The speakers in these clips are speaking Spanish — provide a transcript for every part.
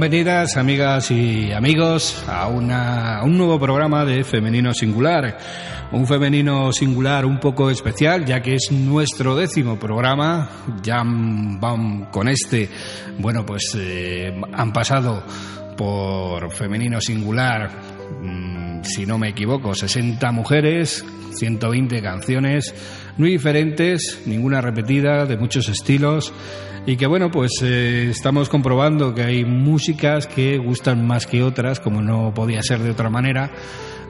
Bienvenidas amigas y amigos a, un nuevo programa de Femenino Singular. Un femenino singular un poco especial, ya que es nuestro décimo programa. Ya con este, bueno, pues eh, han pasado por femenino singular, mm, si no me equivoco, 60 mujeres, 120 canciones, muy diferentes, ninguna repetida, de muchos estilos y que bueno, pues eh, estamos comprobando que hay músicas que gustan más que otras, como no podía ser de otra manera.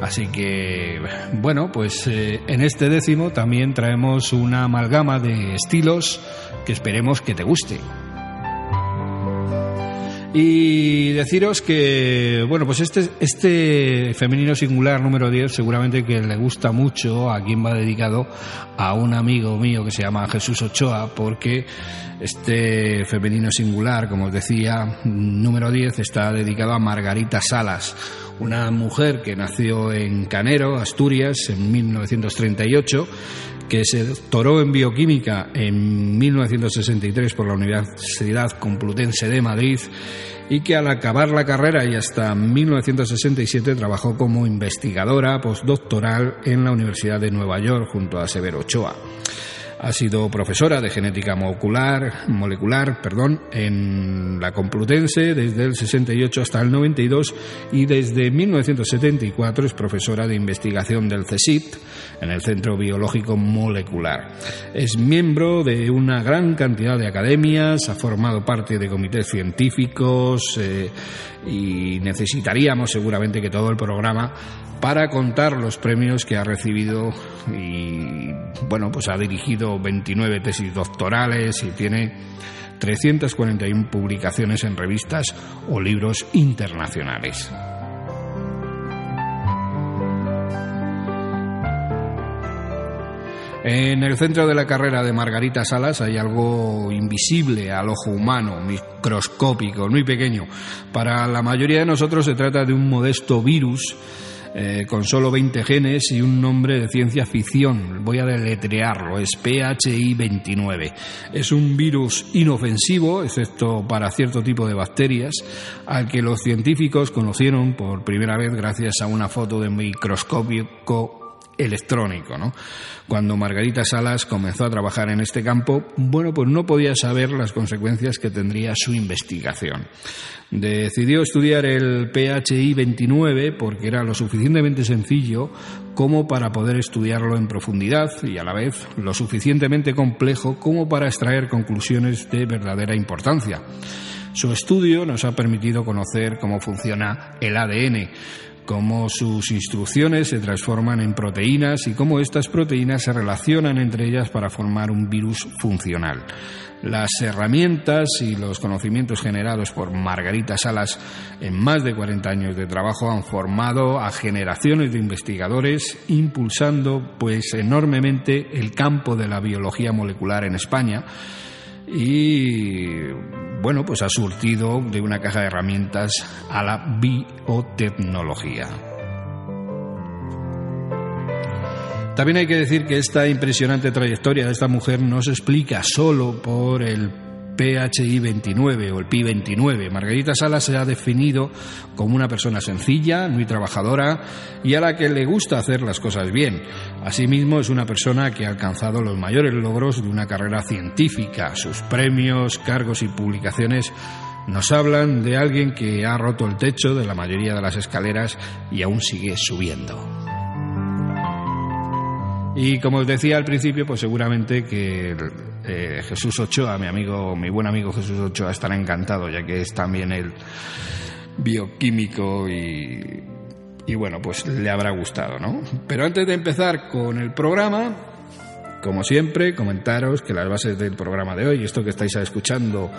Así que, bueno, pues eh, en este décimo también traemos una amalgama de estilos que esperemos que te guste. Y deciros que, bueno, pues este, este femenino singular número 10 seguramente que le gusta mucho a quien va dedicado a un amigo mío que se llama Jesús Ochoa, porque este femenino singular, como os decía, número 10 está dedicado a Margarita Salas, una mujer que nació en Canero, Asturias, en 1938 que se doctoró en bioquímica en 1963 por la Universidad Complutense de Madrid y que al acabar la carrera y hasta 1967 trabajó como investigadora postdoctoral en la Universidad de Nueva York junto a Severo Ochoa. Ha sido profesora de genética molecular, molecular perdón, en la Complutense desde el 68 hasta el 92 y desde 1974 es profesora de investigación del CSIC en el Centro Biológico Molecular. Es miembro de una gran cantidad de academias, ha formado parte de comités científicos eh, y necesitaríamos seguramente que todo el programa para contar los premios que ha recibido y bueno, pues ha dirigido 29 tesis doctorales y tiene 341 publicaciones en revistas o libros internacionales. En el centro de la carrera de Margarita Salas hay algo invisible al ojo humano, microscópico, muy pequeño. Para la mayoría de nosotros se trata de un modesto virus eh, con solo 20 genes y un nombre de ciencia ficción. Voy a deletrearlo, es PHI29. Es un virus inofensivo, excepto para cierto tipo de bacterias, al que los científicos conocieron por primera vez gracias a una foto de microscopio electrónico. ¿no? Cuando Margarita Salas comenzó a trabajar en este campo, bueno, pues no podía saber las consecuencias que tendría su investigación. Decidió estudiar el PHI 29 porque era lo suficientemente sencillo como para poder estudiarlo en profundidad y a la vez lo suficientemente complejo como para extraer conclusiones de verdadera importancia. Su estudio nos ha permitido conocer cómo funciona el ADN, cómo sus instrucciones se transforman en proteínas y cómo estas proteínas se relacionan entre ellas para formar un virus funcional. Las herramientas y los conocimientos generados por Margarita Salas en más de 40 años de trabajo han formado a generaciones de investigadores, impulsando pues enormemente el campo de la biología molecular en España y bueno, pues ha surtido de una caja de herramientas a la biotecnología. También hay que decir que esta impresionante trayectoria de esta mujer no se explica solo por el PHI 29 o el PI 29. Margarita Salas se ha definido como una persona sencilla, muy trabajadora y a la que le gusta hacer las cosas bien. Asimismo, es una persona que ha alcanzado los mayores logros de una carrera científica. Sus premios, cargos y publicaciones nos hablan de alguien que ha roto el techo de la mayoría de las escaleras y aún sigue subiendo. Y como os decía al principio, pues seguramente que eh, Jesús Ochoa, mi amigo, mi buen amigo Jesús Ochoa, estará encantado, ya que es también el bioquímico y, bueno, pues le habrá gustado, ¿no? Pero antes de empezar con el programa, como siempre, comentaros que las bases del programa de hoy, esto que estáis escuchando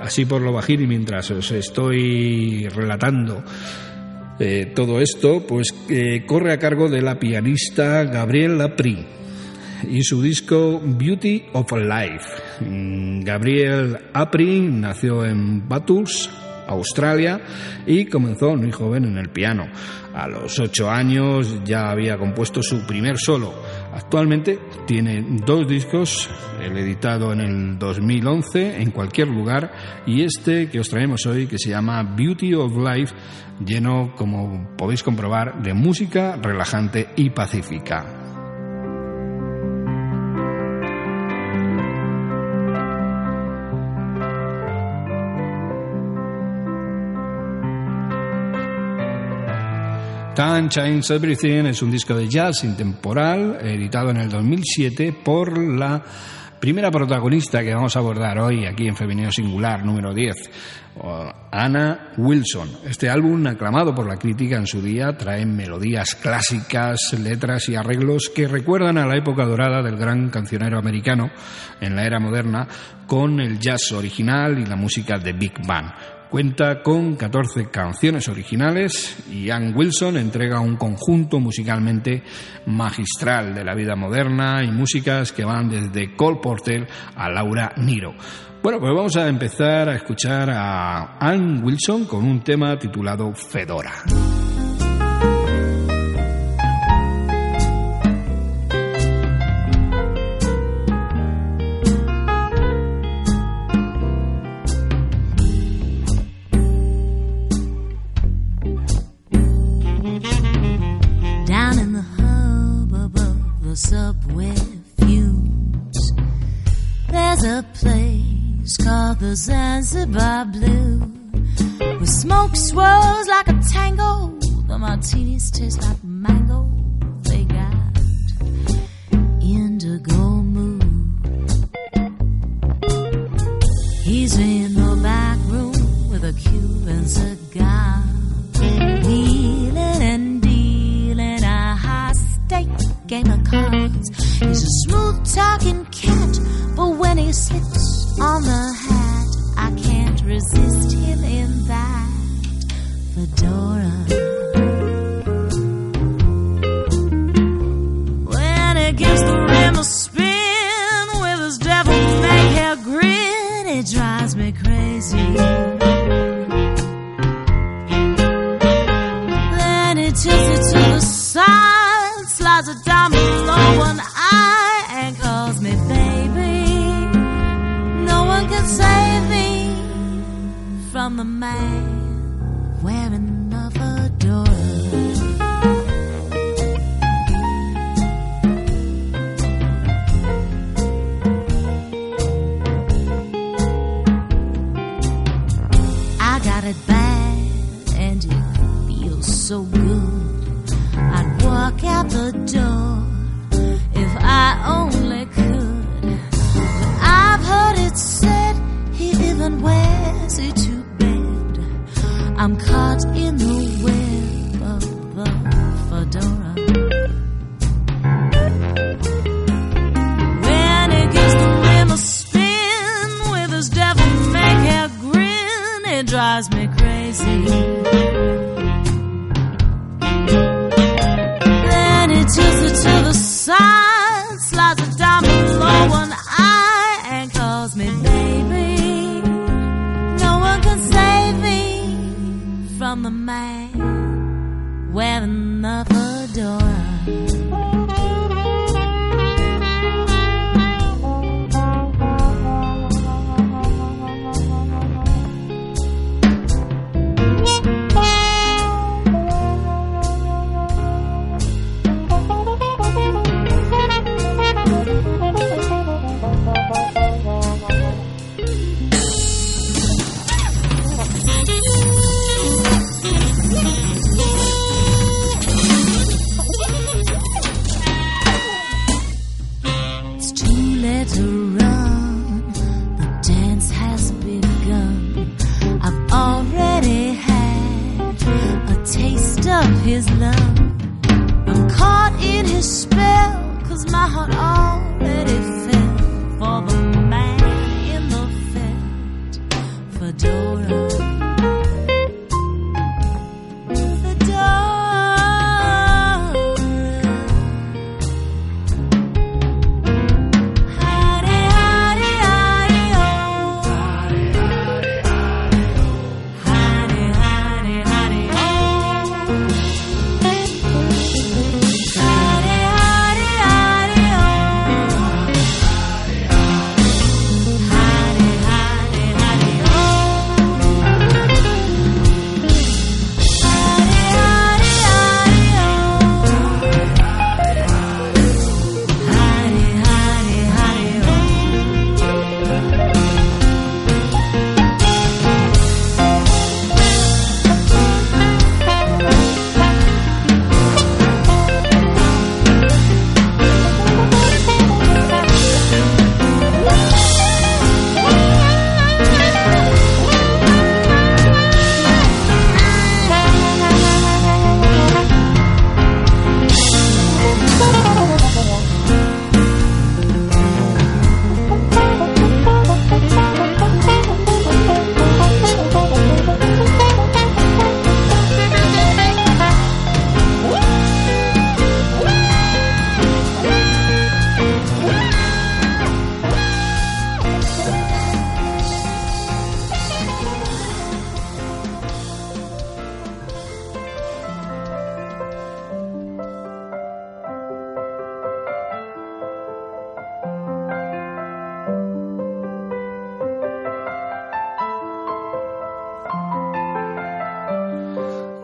así por lo bajín y mientras os estoy relatando eh, todo esto, pues eh, corre a cargo de la pianista Gabrielle Lapri y su disco Beauty of Life. Gabrielle Apri nació en Bathurst, Australia, y comenzó muy joven en el piano. A los ocho años ya había compuesto su primer solo. Actualmente tiene dos discos, el editado en el 2011 en cualquier lugar y este que os traemos hoy que se llama Beauty of Life, lleno, como podéis comprobar, de música relajante y pacífica. Time Changes Everything es un disco de jazz intemporal editado en el 2007 por la primera protagonista que vamos a abordar hoy aquí en Femenino Singular, número 10, Anna Wilson. Este álbum, aclamado por la crítica en su día, trae melodías clásicas, letras y arreglos que recuerdan a la época dorada del gran cancionero americano en la era moderna, con el jazz original y la música de Big Band. Cuenta con 14 canciones originales y Ann Wilson entrega un conjunto musicalmente magistral de la vida moderna y músicas que van desde Cole Porter a Laura Niro. Bueno, pues vamos a empezar a escuchar a Ann Wilson con un tema titulado Fedora. Zanzibar blue. Where smoke swirls like a tango, the martinis taste like mango.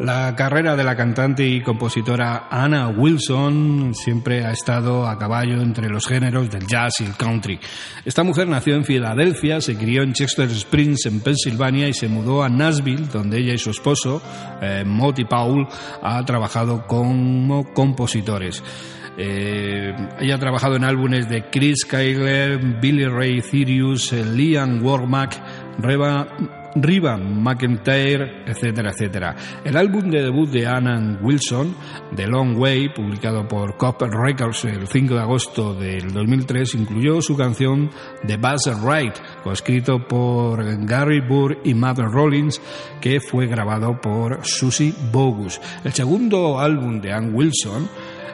La carrera de la cantante y compositora Anna Wilson siempre ha estado a caballo entre los géneros del jazz y el country. Esta mujer nació en Filadelfia, se crió en Chester Springs, en Pensilvania, y se mudó a Nashville, donde ella y su esposo, eh, Paul, ha trabajado como compositores. Eh, ella ha trabajado en álbumes de Chris Kyler, Billy Ray Cyrus, eh, Liam Warmack, Reba Riva McIntyre, etcétera, etcétera. El álbum de debut de Anna Wilson, The Long Way, publicado por Copper Records el 5 de agosto del 2003, incluyó su canción The Buzz Ride, coescrito por Gary Burr y Mabel Rollins, que fue grabado por Susie Bogus. El segundo álbum de Ann Wilson,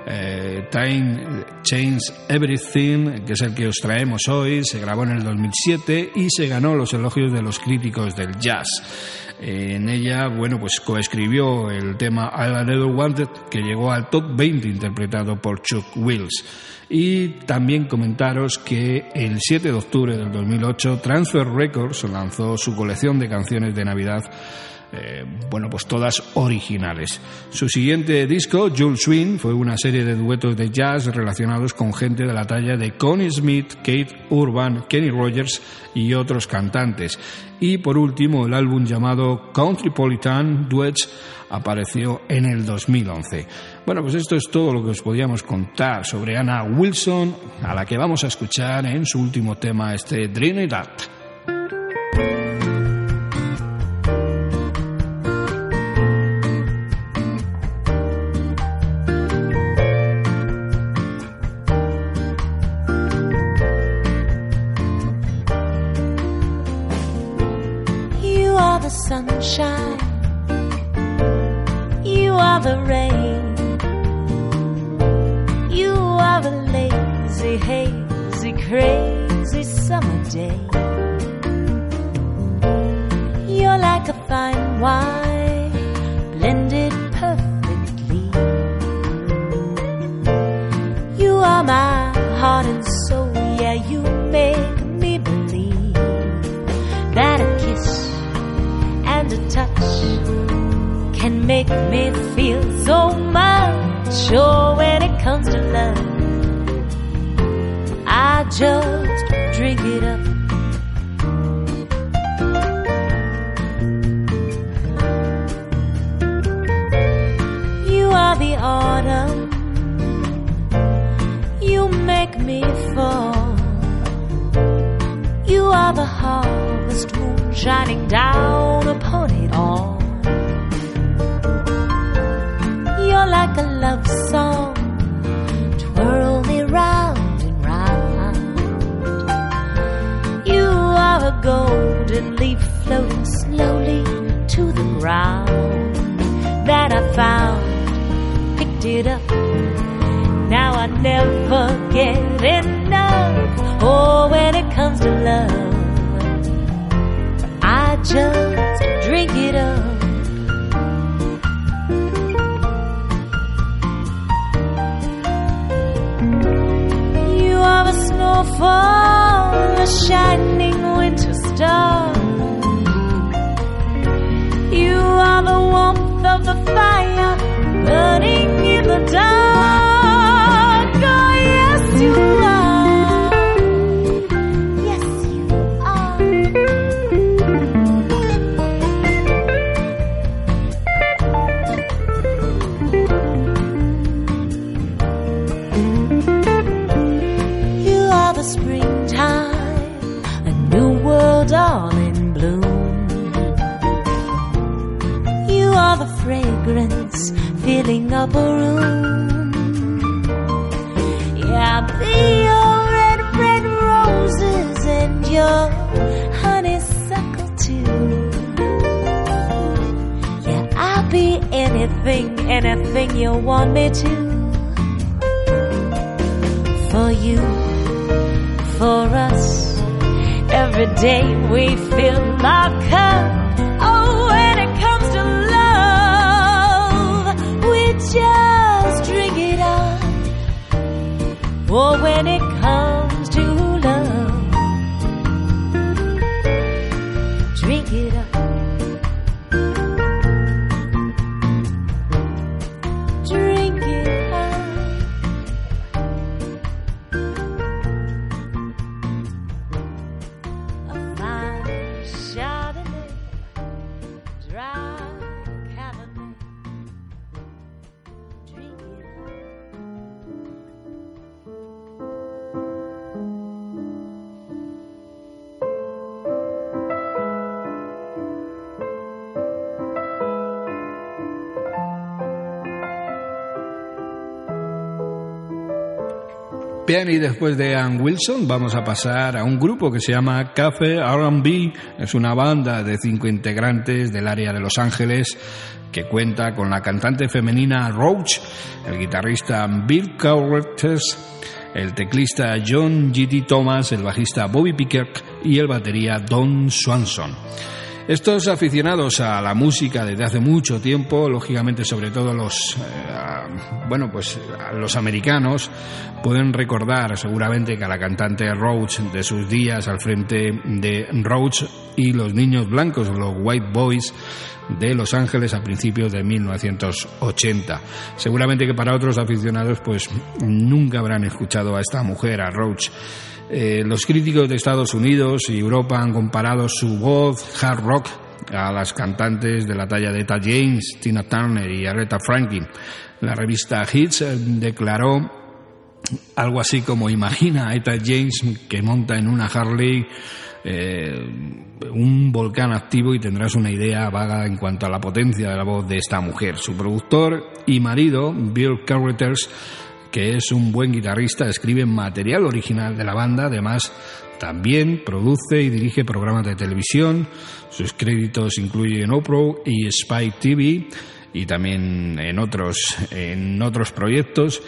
eh, Time Change Everything, que es el que os traemos hoy, se grabó en el 2007 y se ganó los elogios de los críticos del jazz. En ella, bueno, pues coescribió el tema I Never Wanted, que llegó al top 20 interpretado por Chuck Wills. Y también comentaros que el 7 de octubre del 2008 Transfer Records lanzó su colección de canciones de Navidad eh, bueno, pues todas originales. Su siguiente disco, Jules Swing, fue una serie de duetos de jazz relacionados con gente de la talla de Connie Smith, Kate Urban, Kenny Rogers y otros cantantes. Y por último, el álbum llamado Countrypolitan Duets apareció en el 2011. Bueno, pues esto es todo lo que os podíamos contar sobre Anna Wilson, a la que vamos a escuchar en su último tema, este hazy, crazy summer day. You're like a fine wine, blended perfectly. You are my heart and soul, yeah, you make me believe that a kiss and a touch can make me feel so much. Oh, when it comes to love just drink it up. You are the autumn. You make me fall. You are the harvest moon shining down upon it all. You're like a love song golden leaf floating slowly to the ground that I found. Picked it up. Now I never get enough. Oh, when it comes to love, I just drink it up. You are a snowfall, a shining star. You are the warmth of the fire burning in the dark. Room. Yeah, I'll be your red, red roses and your honeysuckle too. Yeah, I'll be anything, anything you want me to. For you, for us, every day we fill our cup. Oh, when it comes Bien, y después de Ann Wilson vamos a pasar a un grupo que se llama Café RB. Es una banda de cinco integrantes del área de Los Ángeles que cuenta con la cantante femenina Roach, el guitarrista Bill Cowretters, el teclista John G.T. Thomas, el bajista Bobby Pickett y el batería Don Swanson. Estos aficionados a la música desde hace mucho tiempo, lógicamente sobre todo los eh, bueno, pues los americanos pueden recordar seguramente que a la cantante Roach de sus días al frente de Roach y los niños blancos, los White Boys de Los Ángeles a principios de 1980. Seguramente que para otros aficionados pues nunca habrán escuchado a esta mujer, a Roach. Eh, los críticos de Estados Unidos y Europa han comparado su voz hard rock a las cantantes de la talla de Etta James, Tina Turner y Aretha Franklin. La revista Hits eh, declaró algo así como imagina a Etta James que monta en una Harley eh, un volcán activo y tendrás una idea vaga en cuanto a la potencia de la voz de esta mujer. Su productor y marido, Bill Carruthers, que es un buen guitarrista, escribe material original de la banda, además también produce y dirige programas de televisión, sus créditos incluyen Oprah y Spike TV y también en otros, en otros proyectos.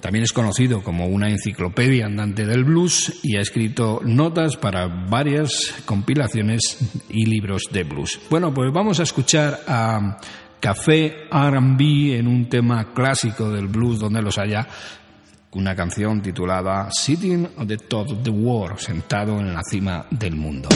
También es conocido como una enciclopedia andante del blues y ha escrito notas para varias compilaciones y libros de blues. Bueno, pues vamos a escuchar a Café RB en un tema clásico del blues donde los haya, una canción titulada Sitting on the Top of the World, sentado en la cima del mundo.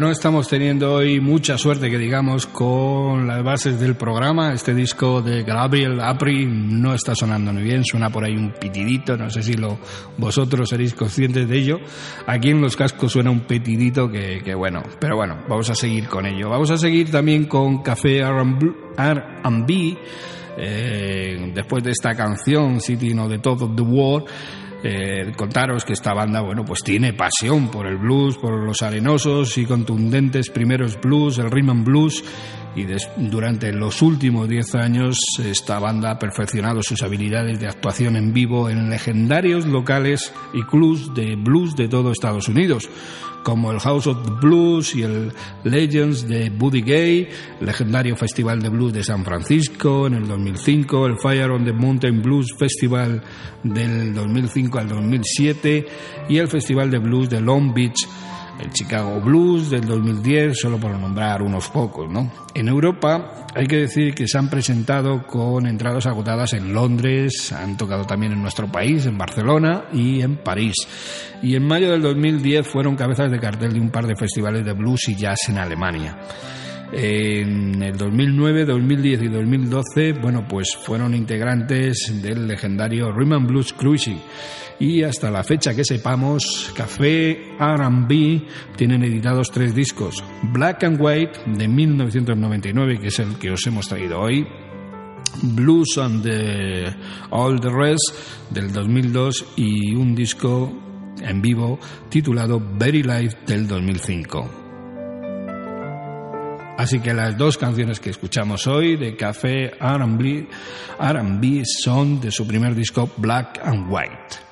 No estamos teniendo hoy mucha suerte, que digamos, con las bases del programa. Este disco de Gabriel Apri no está sonando muy bien, suena por ahí un pitidito, no sé si lo, vosotros seréis conscientes de ello. Aquí en los cascos suena un petidito que, que bueno, pero bueno, vamos a seguir con ello. Vamos a seguir también con Café R&B. Eh, después de esta canción, City of the Top of the World, eh, contaros que esta banda, bueno, pues tiene pasión por el blues, por los arenosos y contundentes primeros blues, el rhythm and blues, y durante los últimos 10 años esta banda ha perfeccionado sus habilidades de actuación en vivo en legendarios locales y clubs de blues de todo Estados Unidos como el House of Blues y el Legends de Buddy Gay, legendario Festival de Blues de San Francisco en el 2005, el Fire on the Mountain Blues Festival del 2005 al 2007 y el Festival de Blues de Long Beach el Chicago Blues del 2010, solo por nombrar unos pocos, ¿no? En Europa hay que decir que se han presentado con entradas agotadas en Londres, han tocado también en nuestro país, en Barcelona y en París. Y en mayo del 2010 fueron cabezas de cartel de un par de festivales de blues y jazz en Alemania. En el 2009, 2010 y 2012, bueno, pues fueron integrantes del legendario Rhythm Blues Cruising. Y hasta la fecha que sepamos, Café R&B tienen editados tres discos. Black and White de 1999, que es el que os hemos traído hoy. Blues and the All the Rest del 2002 y un disco en vivo titulado Very Life del 2005. Así que las dos canciones que escuchamos hoy de Café R&B son de su primer disco Black and White.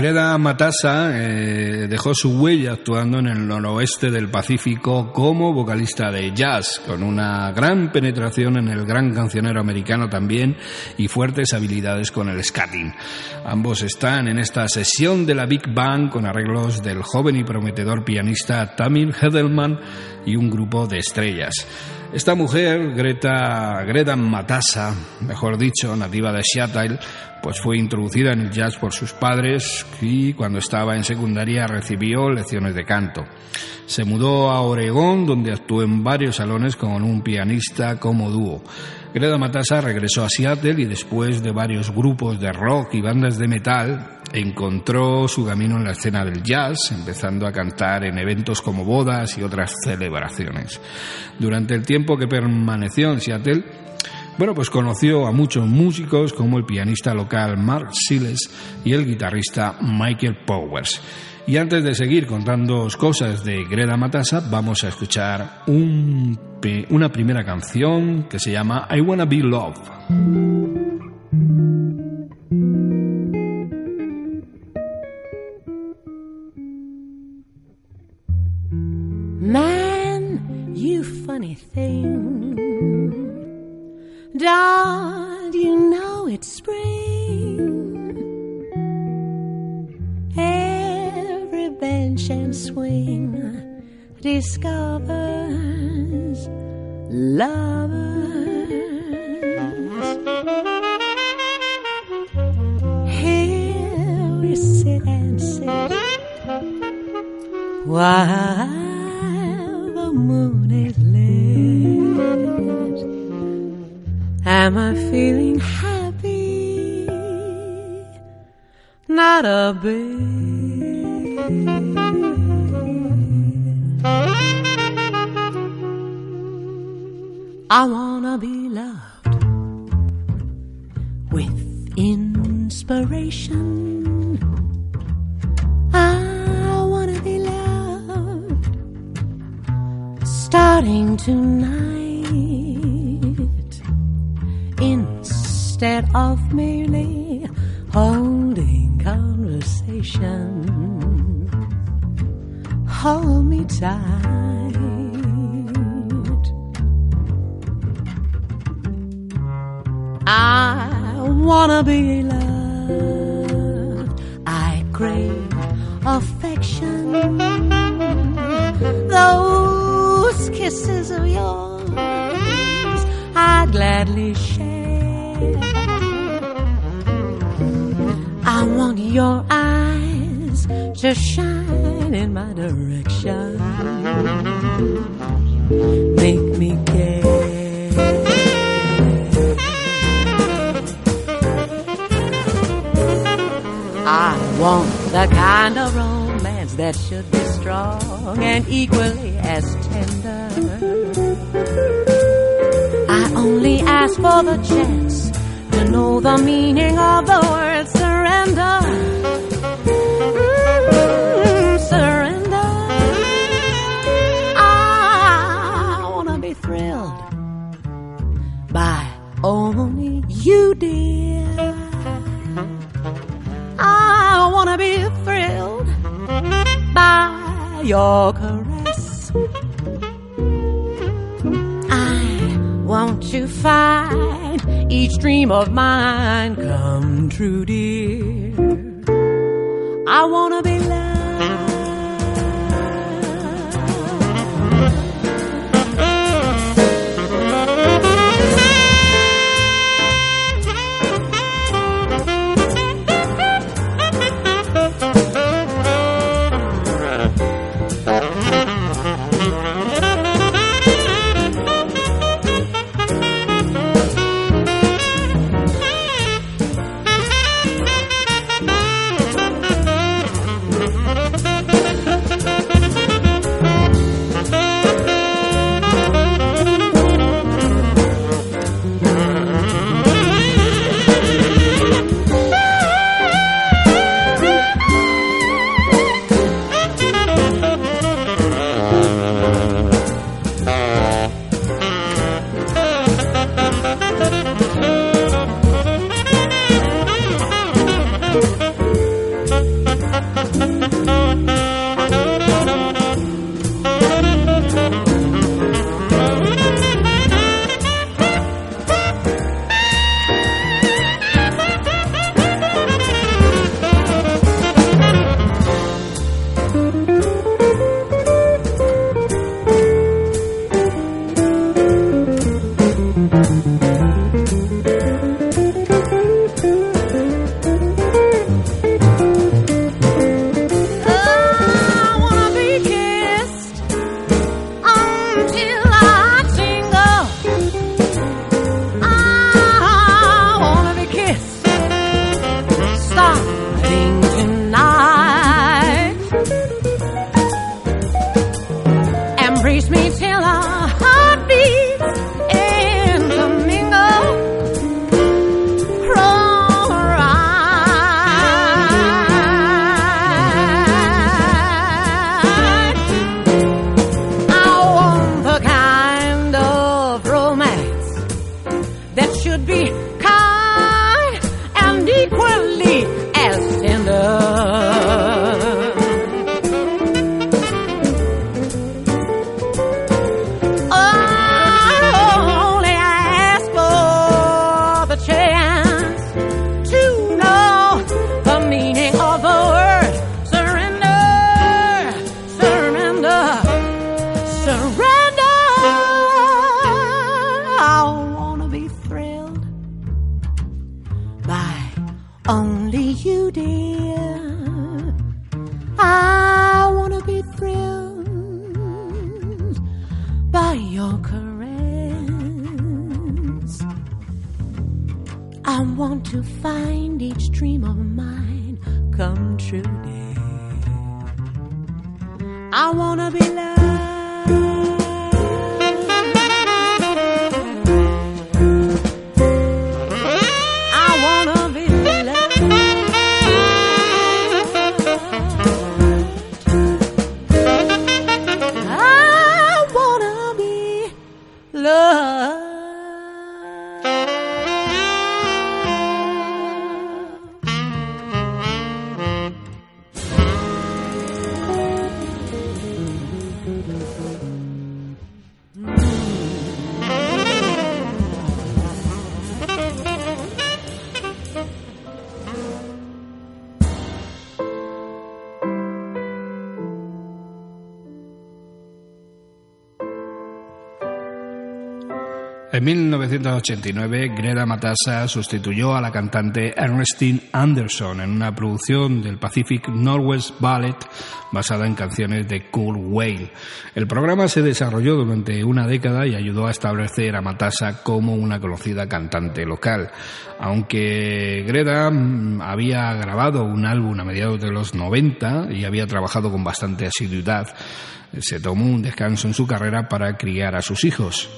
Greta Matassa eh, dejó su huella actuando en el noroeste del Pacífico como vocalista de jazz, con una gran penetración en el gran cancionero americano también y fuertes habilidades con el scatting. Ambos están en esta sesión de la Big Bang con arreglos del joven y prometedor pianista Tamil Hedelman y un grupo de estrellas. Esta mujer, Greta, Greta Matassa, mejor dicho, nativa de Seattle, pues fue introducida en el jazz por sus padres y cuando estaba en secundaria recibió lecciones de canto. Se mudó a Oregón, donde actuó en varios salones con un pianista como dúo. Greta Matassa regresó a Seattle y después de varios grupos de rock y bandas de metal, encontró su camino en la escena del jazz, empezando a cantar en eventos como bodas y otras celebraciones. Durante el tiempo que permaneció en Seattle, bueno, pues conoció a muchos músicos como el pianista local Mark Siles y el guitarrista Michael Powers. Y antes de seguir contando cosas de Greta Matassa, vamos a escuchar una primera canción que se llama I Wanna Be Loved. Man, you funny thing. Don't you know it's spring? Every bench and swing discovers lovers. Here we sit and sit while the moon is lit. Am I feeling happy? Not a bit. I wanna be loved with inspiration. I wanna be loved starting tonight instead of merely holding conversation. Hold me tight. I wanna be loved. I crave affection. Those kisses of yours I'd gladly share. Want your eyes to shine in my direction. Make me care. I want the kind of romance that should be strong and equally as tender. I only ask for the chance to know the meaning of the word surrender. Mm, surrender. I wanna be thrilled by only you, dear. I wanna be thrilled by your caress. I want to find each dream of mine come true, dear. I wanna be loved. En 1989, Greta Matassa sustituyó a la cantante Ernestine Anderson en una producción del Pacific Northwest Ballet basada en canciones de Kurt Weill. El programa se desarrolló durante una década y ayudó a establecer a Matassa como una conocida cantante local. Aunque Greta mm, había grabado un álbum a mediados de los 90 y había trabajado con bastante asiduidad, se tomó un descanso en su carrera para criar a sus hijos.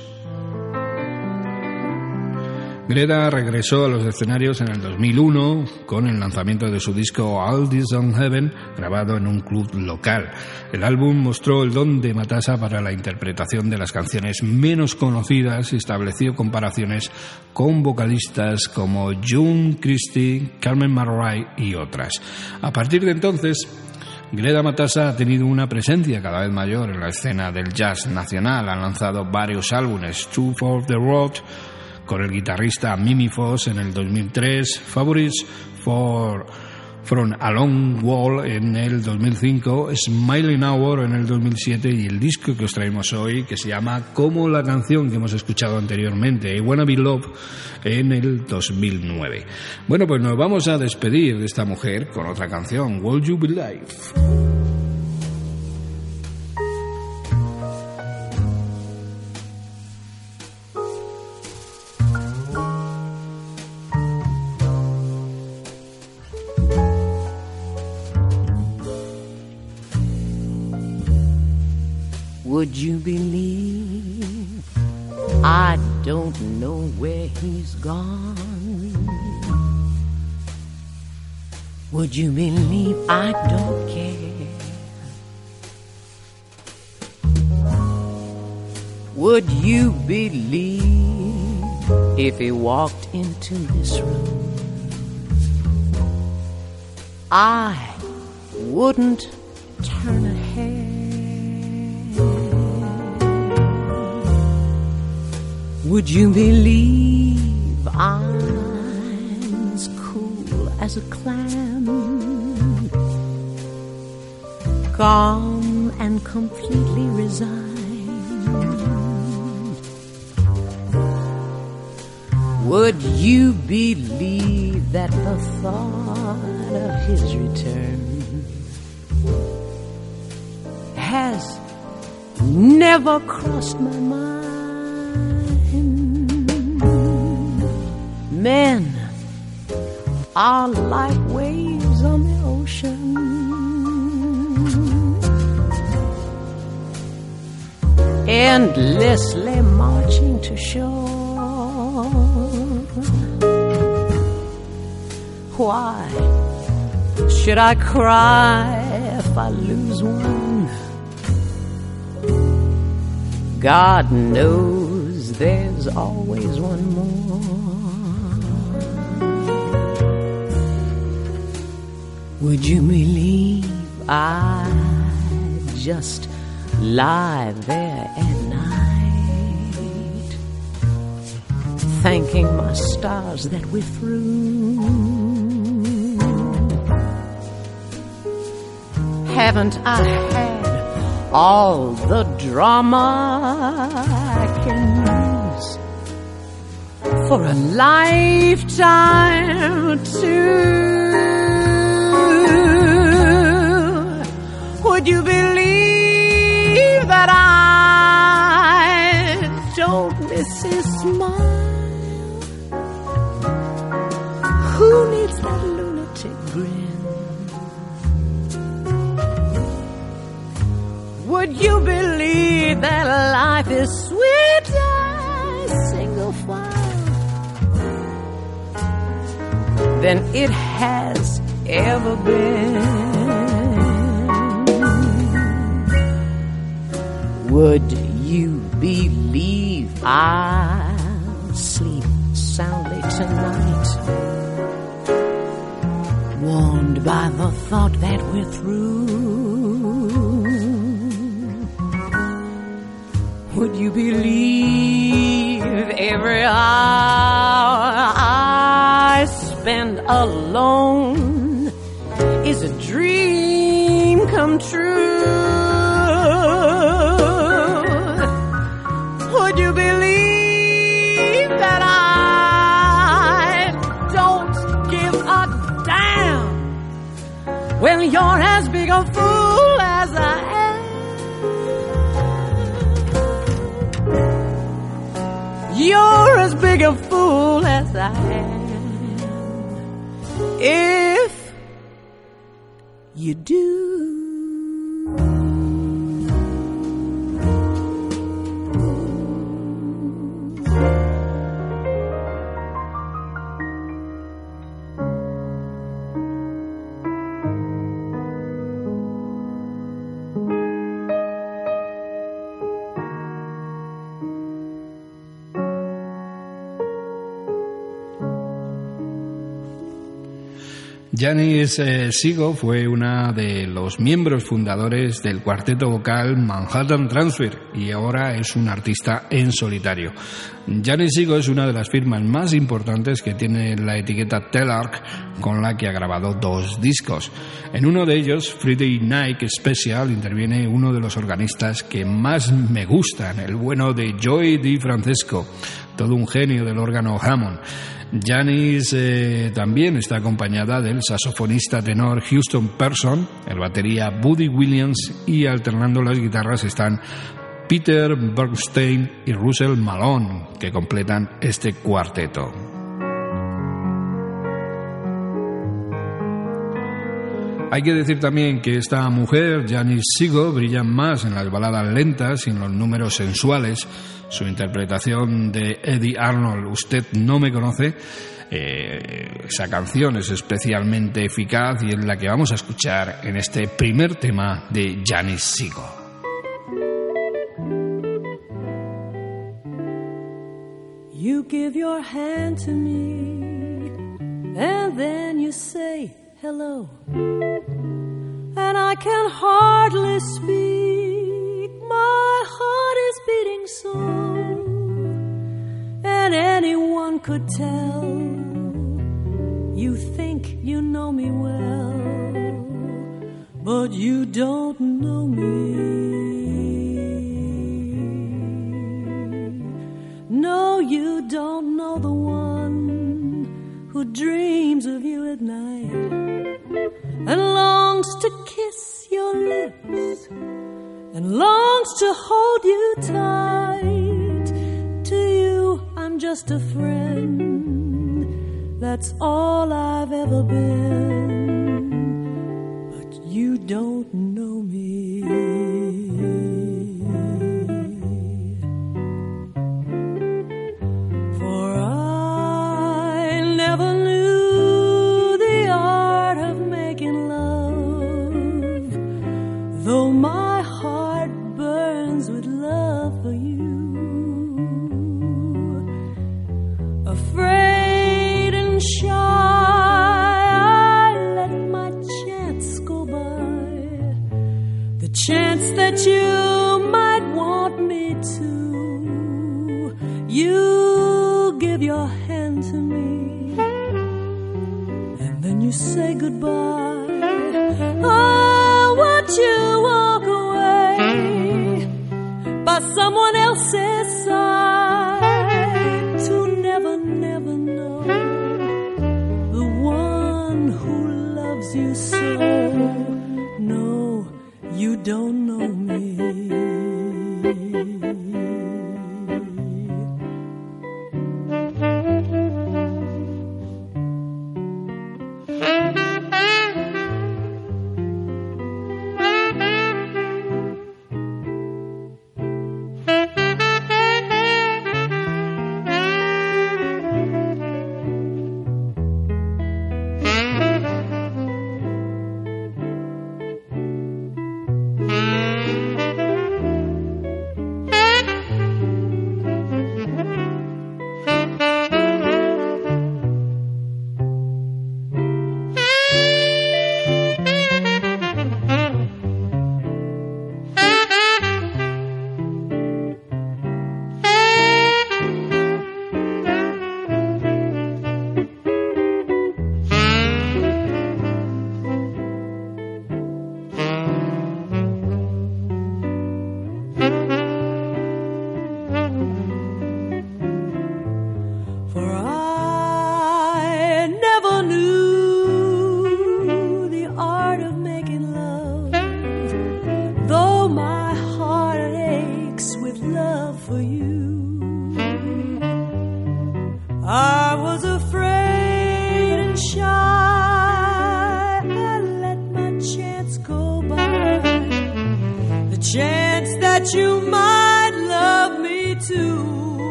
Greta regresó a los escenarios en el 2001 con el lanzamiento de su disco All This on Heaven, grabado en un club local. El álbum mostró el don de Matassa para la interpretación de las canciones menos conocidas y estableció comparaciones con vocalistas como June Christie, Carmen Marray y otras. A partir de entonces, Greta Matassa ha tenido una presencia cada vez mayor en la escena del jazz nacional. Ha lanzado varios álbumes, Two for the Road, con el guitarrista Mimi Foss en el 2003, Favorites for From a Long Wall en el 2005, Smiling Hour en el 2007 y el disco que os traemos hoy que se llama como la canción que hemos escuchado anteriormente, I Wanna Be Love, en el 2009. Bueno, pues nos vamos a despedir de esta mujer con otra canción, Will You Be Life. Would you believe I don't know where he's gone? Would you believe I don't care? Would you believe if he walked into this room? I wouldn't turn Would you believe I'm as cool as a clam? Calm and completely resigned. Would you believe that the thought of his return has never crossed my mind? Men are like waves on the ocean. Endlessly marching to shore. Why should I cry if I lose one? God knows there's always one more. Would you believe I just lie there at night, thanking my stars that we're through? Haven't I had all the drama I can use for a lifetime too? Would you believe that I don't miss his smile? Who needs that lunatic grin? Would you believe that life is sweet single file than it has ever been? Would you believe I'll sleep soundly tonight? Warned by the thought that we're through. Would you believe every hour I spend alone you're as big a fool as I am? You're as big a fool as I am. If you do. Janis eh, Sigo fue una de los miembros fundadores del cuarteto vocal Manhattan Transfer y ahora es un artista en solitario. Janis Sigo es una de las firmas más importantes que tiene la etiqueta Telarc con la que ha grabado dos discos. En uno de ellos, Friday Night Special, interviene uno de los organistas que más me gustan, el bueno de Joy Di Francesco, todo un genio del órgano Hammond. Janis eh, también está acompañada del saxofonista tenor Houston Person, el batería Buddy Williams y alternando las guitarras están Peter Bergstein y Russell Malone, que completan este cuarteto. Hay que decir también que esta mujer, Janis Sigo, brilla más en las baladas lentas y en los números sensuales. Su interpretación de Eddie Arnold, Usted no me conoce, eh, esa canción es especialmente eficaz y es la que vamos a escuchar en este primer tema de Janis Sigo. Hello. And I can hardly speak, my heart is beating so. And anyone could tell, you think you know me well, but you don't know me. No, you don't know the one who dreams of you at night longs to kiss your lips and longs to hold you tight. To you, I'm just a friend. That's all I've ever been. But you don't know me. Goodbye.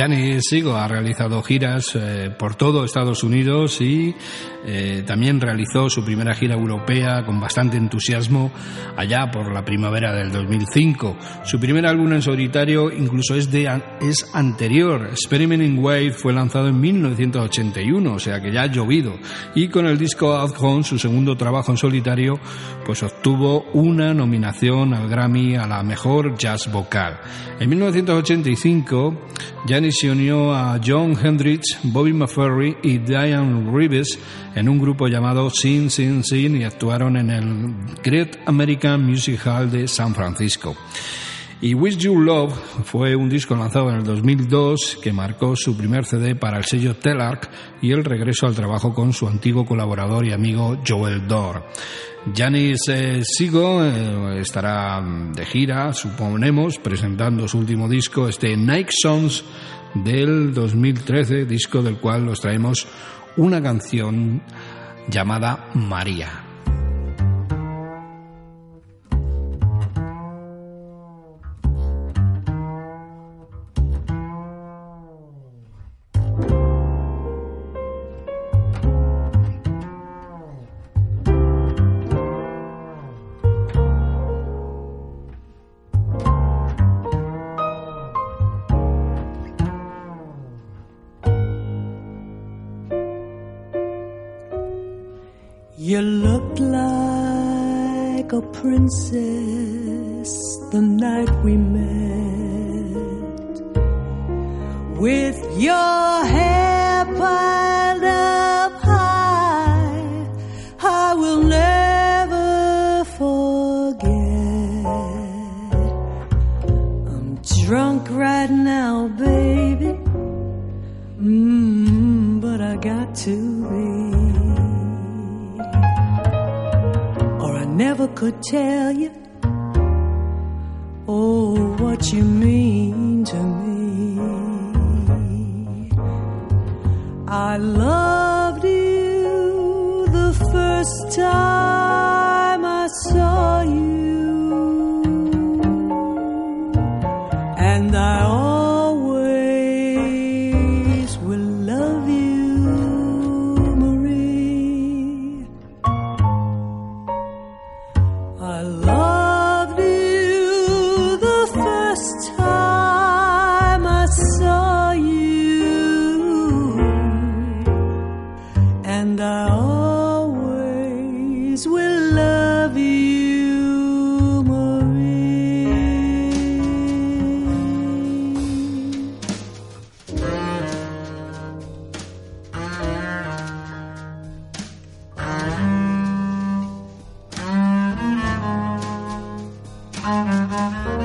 Gianni Sigo ha realizado giras eh, por todo Estados Unidos y eh, también realizó su primera gira europea con bastante entusiasmo allá por la primavera del 2005. Su primer álbum en solitario incluso es, de, es anterior. Experimenting Wave fue lanzado en 1981, o sea que ya ha llovido. Y con el disco Out Home, su segundo trabajo en solitario, pues obtuvo una nominación al Grammy a la mejor jazz vocal. En 1985, Janis se unió a John Hendricks, Bobby McFerry y Diane Reeves en un grupo llamado Sin Sin Sin y actuaron en el Great American Music Hall de San Francisco. Y With You Love fue un disco lanzado en el 2002 que marcó su primer CD para el sello Telarc y el regreso al trabajo con su antiguo colaborador y amigo Joel Dor. Janis eh, Sigo eh, estará de gira, suponemos, presentando su último disco, este Nike Songs del 2013, disco del cual nos traemos una canción llamada María. Mm-hmm.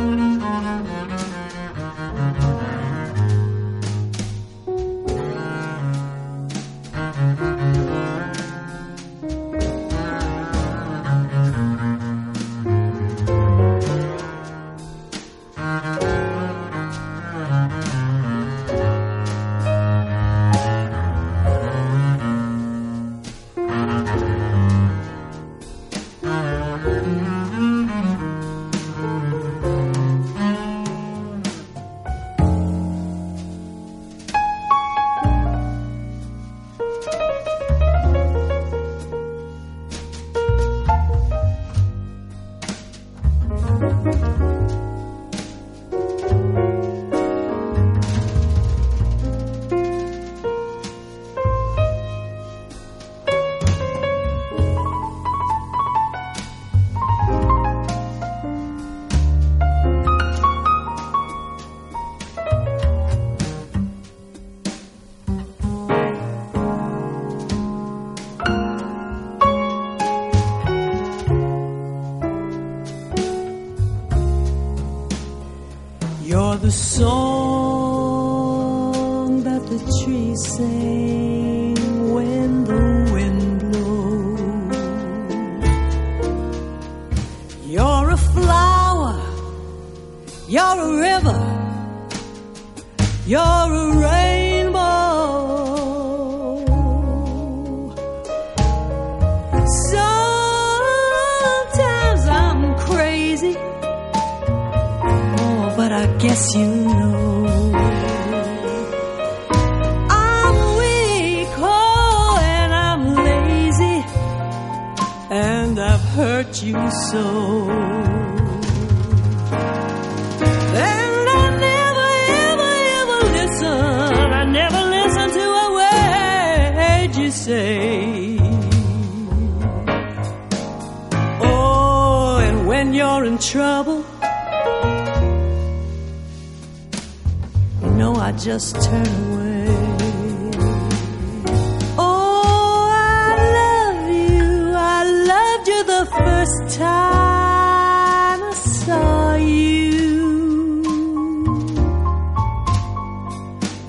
The time I saw you.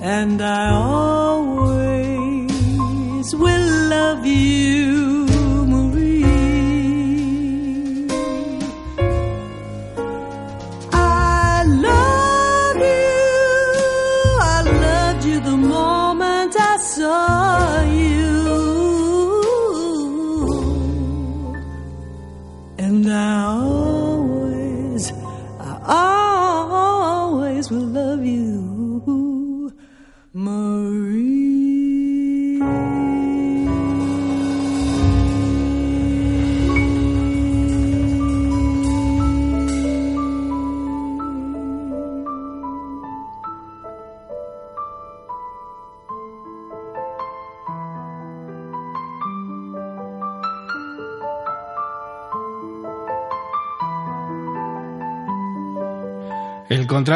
And I always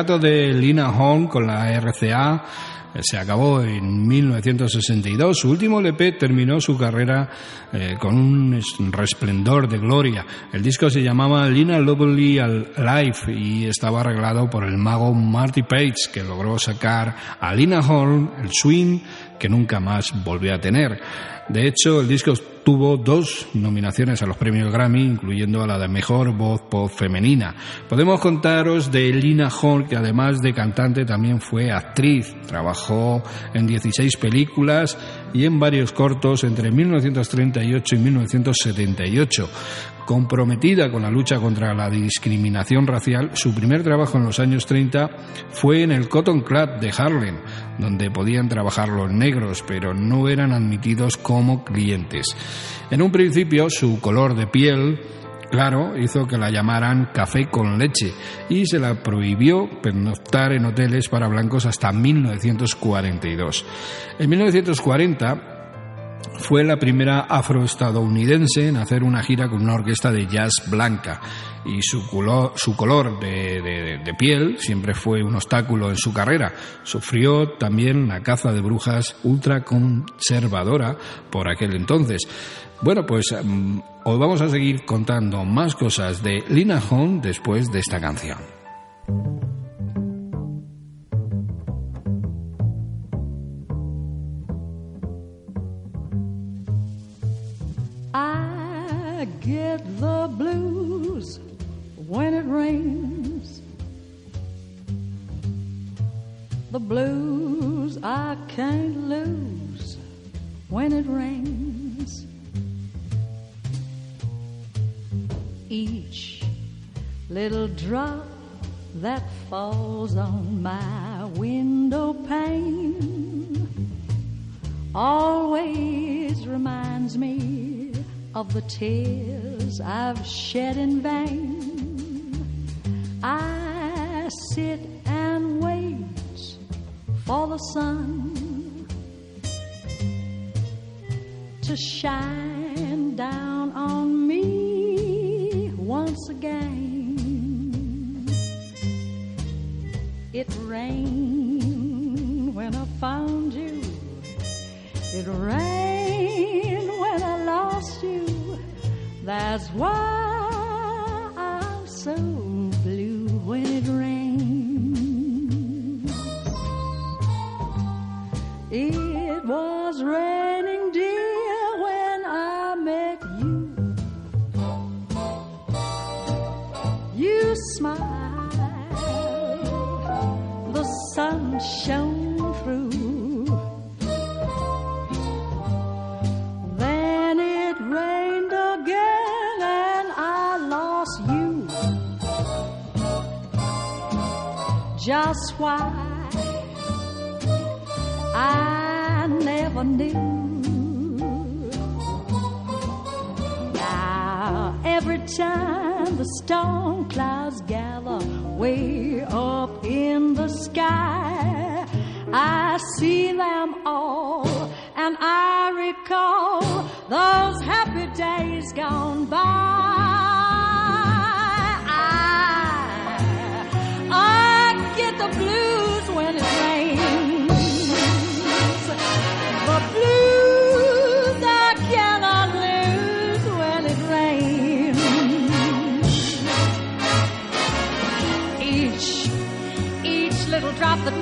contrato de Lina Horn con la RCA eh, se acabó en 1962. Su último LP terminó su carrera eh, con un es- resplendor de gloria. El disco se llamaba Lina Lovely Alive y estaba arreglado por el mago Marty Page, que logró sacar a Lina Horn el swing que nunca más volvió a tener. De hecho, el disco tuvo dos nominaciones a los premios Grammy, incluyendo a la de Mejor Voz Pop Femenina. Podemos contaros de Lina Horn, que además de cantante también fue actriz. Trabajó en 16 películas y en varios cortos entre 1938 y 1978. Comprometida con la lucha contra la discriminación racial, su primer trabajo en los años 30 fue en el Cotton Club de Harlem, donde podían trabajar los negros, pero no eran admitidos como clientes. En un principio, su color de piel Claro, hizo que la llamaran café con leche y se la prohibió pernoctar en hoteles para blancos hasta 1942. En 1940 fue la primera afroestadounidense en hacer una gira con una orquesta de jazz blanca y su color, de, piel siempre fue un obstáculo en su carrera. Sufrió también la caza de brujas ultraconservadora por aquel entonces. Bueno, pues mm, os vamos a seguir contando más cosas de Lina Horne después de esta canción.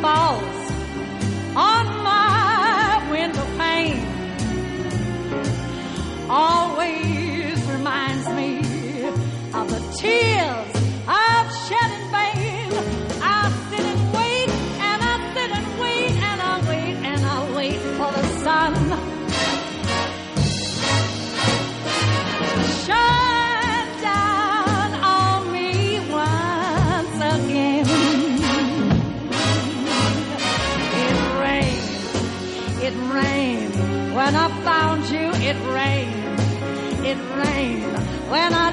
Falls when I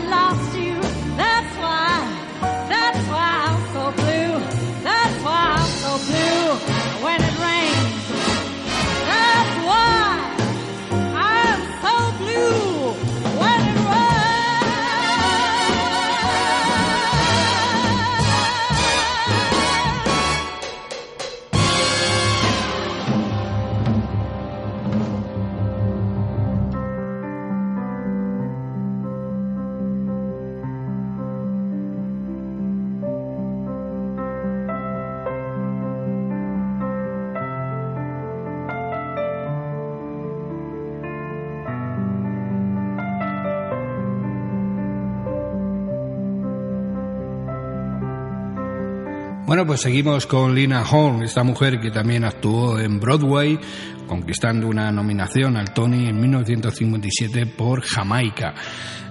pues seguimos con Lina Horne, esta mujer que también actuó en Broadway, conquistando una nominación al Tony en 1957 por Jamaica.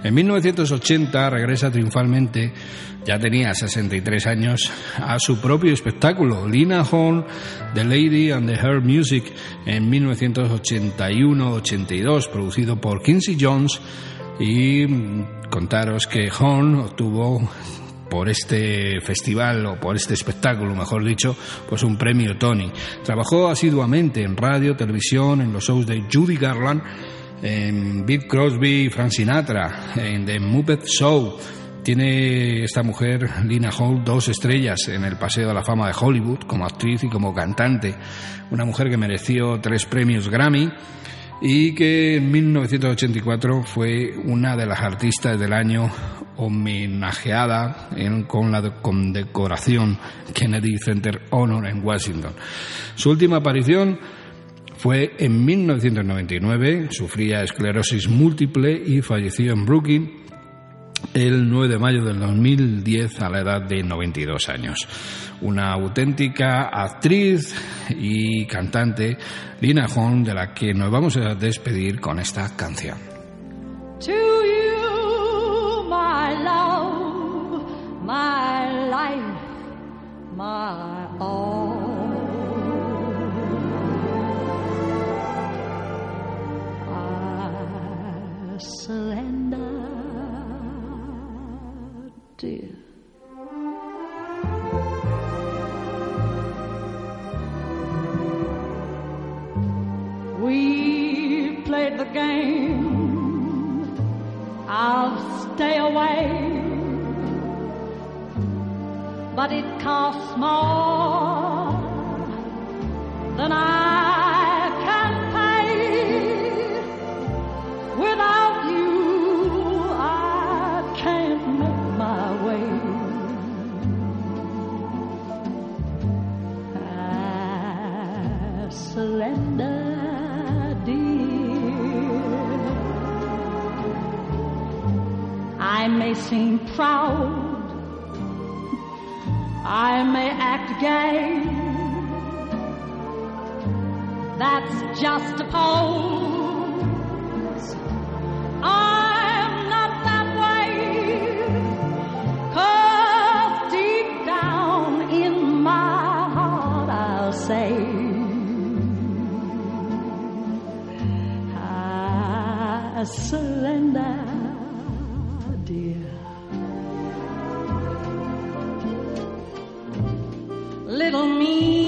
En 1980 regresa triunfalmente, ya tenía 63 años, a su propio espectáculo, Lina Horne, The Lady and the Her Music, en 1981-82, producido por Quincy Jones. Y mm, contaros que Horne obtuvo por este festival o por este espectáculo, mejor dicho, pues un premio Tony. Trabajó asiduamente en radio, televisión, en los shows de Judy Garland, en Big Crosby, Frank Sinatra, en The Muppet Show. Tiene esta mujer, Lina Hall, dos estrellas en el Paseo de la Fama de Hollywood, como actriz y como cantante. Una mujer que mereció tres premios Grammy y que en 1984 fue una de las artistas del año homenajeada en- con la de- condecoración Kennedy Center Honor en Washington. Su última aparición fue en 1999, sufría esclerosis múltiple y falleció en Brooklyn el 9 de mayo del 2010 a la edad de 92 años. Una auténtica actriz y cantante, Lina Horne, de la que nos vamos a despedir con esta canción. My life, my all. I dear. We played the game. I'll stay away. But it costs more than I can pay. Without you, I can't make my way. Ah, I surrender, dear. I may seem proud I may act gay. That's just a pose. I'm not that way. 'Cause deep down in my heart, I'll say, surrender, little me.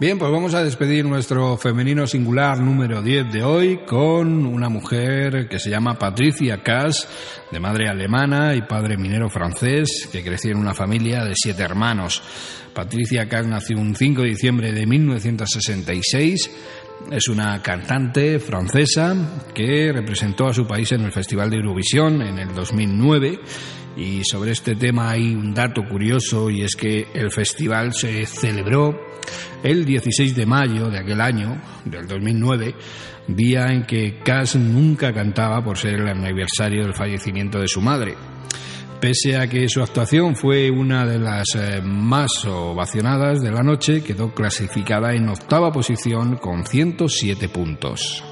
Bien, pues vamos a despedir nuestro femenino singular número 10 de hoy con una mujer que se llama Patricia Cass, de madre alemana y padre minero francés, que creció en una familia de siete hermanos. Patricia Cass nació un 5 de diciembre de 1966. Es una cantante francesa que representó a su país en el Festival de Eurovisión en el 2009 y sobre este tema hay un dato curioso y es que el festival se celebró el 16 de mayo de aquel año, del 2009, día en que Cass nunca cantaba por ser el aniversario del fallecimiento de su madre. Pese a que su actuación fue una de las eh, más ovacionadas de la noche, quedó clasificada en octava posición con 107 puntos.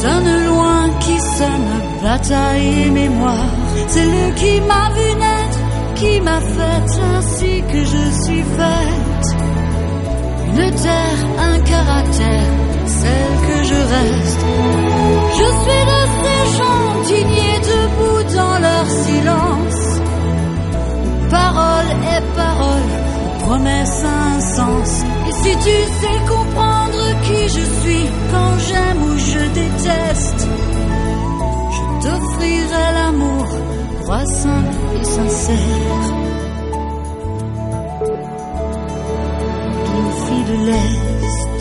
Sonne loin, qui sonne bataille et mémoire. C'est lui qui m'a vu naître, qui m'a faite ainsi que je suis faite. Une terre, un caractère, celle que je reste. Je suis de ces gens dignés debout dans leur silence. Parole et parole, promesse un sens. Et si tu sais comprendre je suis quand j'aime ou je déteste, je t'offrirai l'amour, roi simple et sincère. D'une fille l'Est.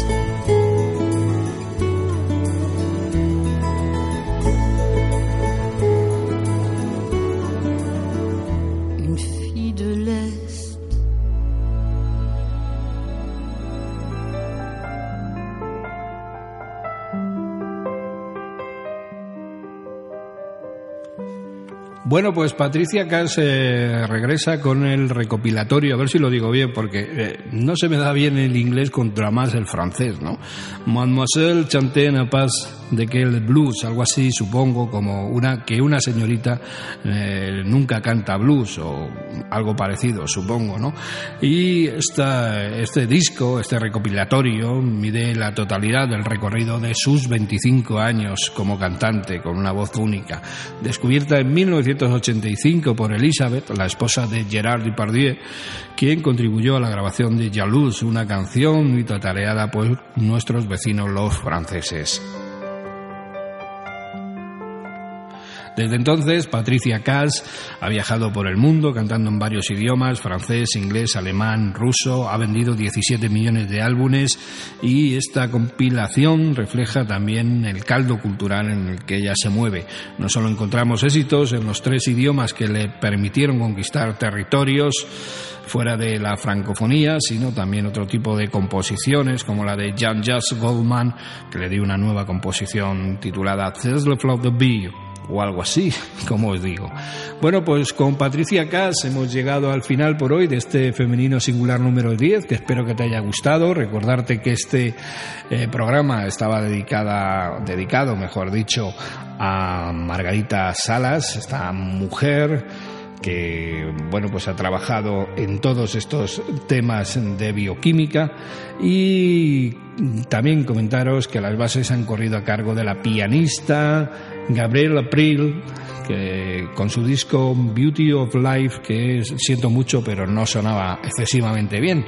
Bueno, pues Patricia Cass eh, regresa con el recopilatorio, a ver si lo digo bien, porque eh, no se me da bien el inglés contra más el francés, ¿no? Mademoiselle chantait una paz de que el blues, algo así, supongo, como una que una señorita eh, nunca canta blues o algo parecido, supongo, ¿no? Y esta, este disco, este recopilatorio, mide la totalidad del recorrido de sus 25 años como cantante, con una voz única, descubierta en 1985 por Elizabeth, la esposa de Gerard Depardieu, quien contribuyó a la grabación de Jalouse, una canción muy tatareada por nuestros vecinos los franceses. Desde entonces, Patricia Cass ha viajado por el mundo cantando en varios idiomas, francés, inglés, alemán, ruso, ha vendido 17 millones de álbumes y esta compilación refleja también el caldo cultural en el que ella se mueve. No solo encontramos éxitos en los tres idiomas que le permitieron conquistar territorios, fuera de la francofonía, sino también otro tipo de composiciones, como la de Jan Just Goldman, que le dio una nueva composición titulada There's the Flow the Bee, o algo así, como os digo. Bueno, pues con Patricia Cass hemos llegado al final por hoy de este femenino singular número 10, que espero que te haya gustado. Recordarte que este eh, programa estaba dedicada, dedicado, mejor dicho, a Margarita Salas, esta mujer que bueno pues ha trabajado en todos estos temas de bioquímica. Y también comentaros que las bases han corrido a cargo de la pianista Gabriel April que con su disco Beauty of Life que siento mucho pero no sonaba excesivamente bien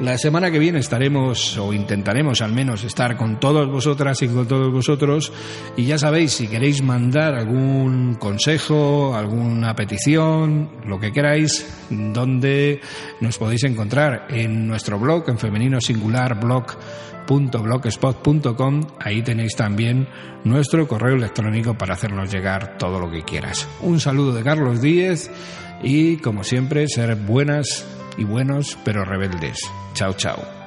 la semana que viene estaremos, o intentaremos al menos, estar con todos vosotras y con todos vosotros. Y ya sabéis, si queréis mandar algún consejo, alguna petición, lo que queráis, donde nos podéis encontrar en nuestro blog, en femenino singular blog.blogspot.com. Ahí tenéis también nuestro correo electrónico para hacernos llegar todo lo que quieras. Un saludo de Carlos Díez y, como siempre, ser buenas y buenos, pero rebeldes. Chao, chao.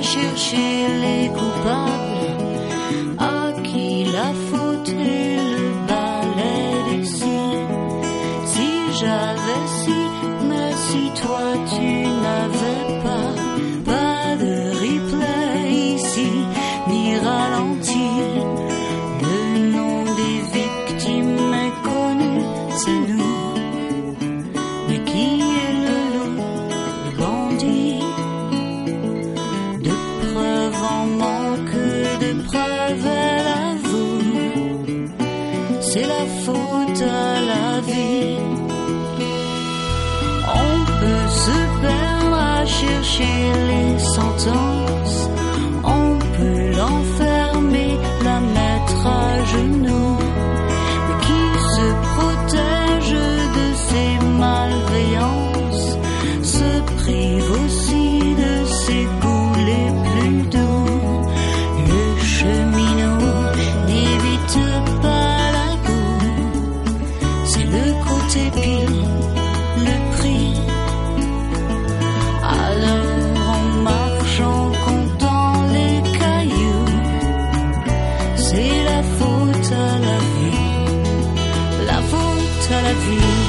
Chercher les coupables C'est la faute à la vie, la faute à la vie.